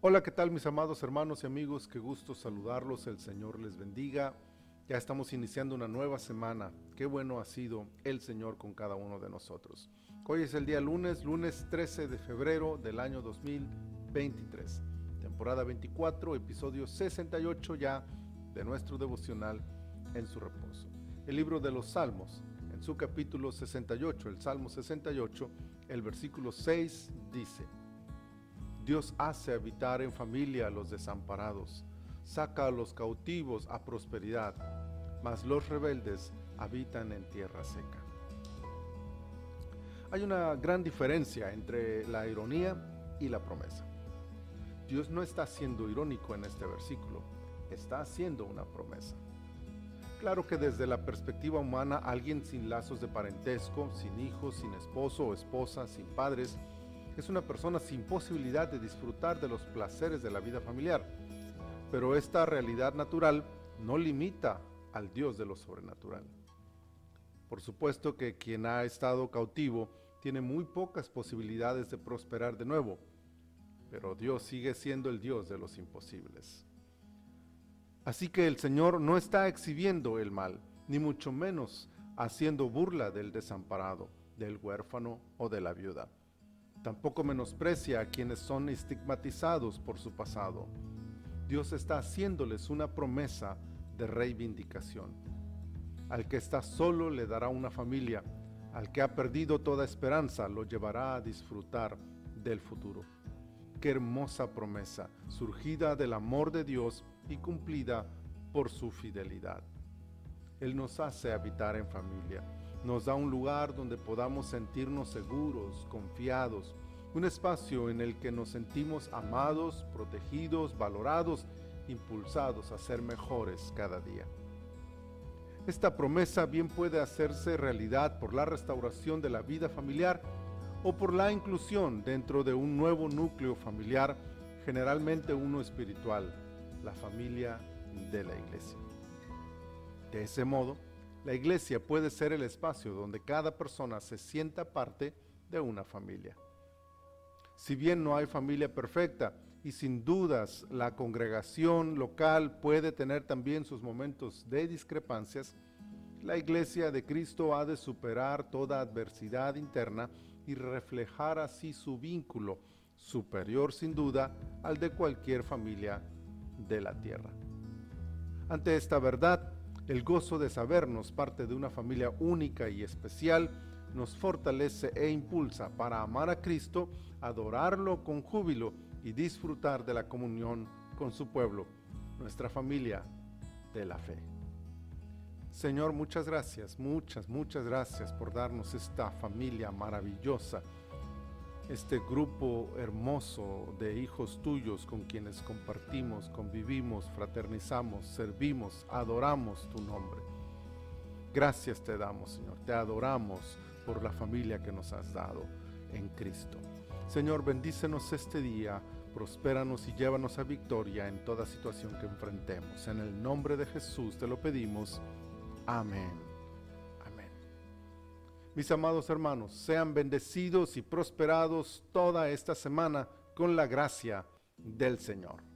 Hola, ¿qué tal mis amados hermanos y amigos? Qué gusto saludarlos, el Señor les bendiga. Ya estamos iniciando una nueva semana. Qué bueno ha sido el Señor con cada uno de nosotros. Hoy es el día lunes, lunes 13 de febrero del año 2023. Temporada 24, episodio 68 ya de nuestro devocional en su reposo. El libro de los Salmos, en su capítulo 68, el Salmo 68, el versículo 6 dice, Dios hace habitar en familia a los desamparados, saca a los cautivos a prosperidad, mas los rebeldes habitan en tierra seca. Hay una gran diferencia entre la ironía y la promesa. Dios no está siendo irónico en este versículo, está haciendo una promesa. Claro que desde la perspectiva humana, alguien sin lazos de parentesco, sin hijos, sin esposo o esposa, sin padres, es una persona sin posibilidad de disfrutar de los placeres de la vida familiar. Pero esta realidad natural no limita al Dios de lo sobrenatural. Por supuesto que quien ha estado cautivo tiene muy pocas posibilidades de prosperar de nuevo, pero Dios sigue siendo el Dios de los imposibles. Así que el Señor no está exhibiendo el mal, ni mucho menos haciendo burla del desamparado, del huérfano o de la viuda. Tampoco menosprecia a quienes son estigmatizados por su pasado. Dios está haciéndoles una promesa de reivindicación. Al que está solo le dará una familia, al que ha perdido toda esperanza lo llevará a disfrutar del futuro. Qué hermosa promesa, surgida del amor de Dios y cumplida por su fidelidad. Él nos hace habitar en familia, nos da un lugar donde podamos sentirnos seguros, confiados, un espacio en el que nos sentimos amados, protegidos, valorados, impulsados a ser mejores cada día. Esta promesa bien puede hacerse realidad por la restauración de la vida familiar o por la inclusión dentro de un nuevo núcleo familiar, generalmente uno espiritual, la familia de la iglesia. De ese modo, la iglesia puede ser el espacio donde cada persona se sienta parte de una familia. Si bien no hay familia perfecta, y sin dudas la congregación local puede tener también sus momentos de discrepancias, la iglesia de Cristo ha de superar toda adversidad interna y reflejar así su vínculo, superior sin duda al de cualquier familia de la tierra. Ante esta verdad, el gozo de sabernos parte de una familia única y especial nos fortalece e impulsa para amar a Cristo, adorarlo con júbilo y disfrutar de la comunión con su pueblo, nuestra familia de la fe. Señor, muchas gracias, muchas, muchas gracias por darnos esta familia maravillosa este grupo hermoso de hijos tuyos con quienes compartimos, convivimos, fraternizamos, servimos, adoramos tu nombre. Gracias te damos, Señor. Te adoramos por la familia que nos has dado en Cristo. Señor, bendícenos este día, prospéranos y llévanos a victoria en toda situación que enfrentemos. En el nombre de Jesús te lo pedimos. Amén. Mis amados hermanos, sean bendecidos y prosperados toda esta semana con la gracia del Señor.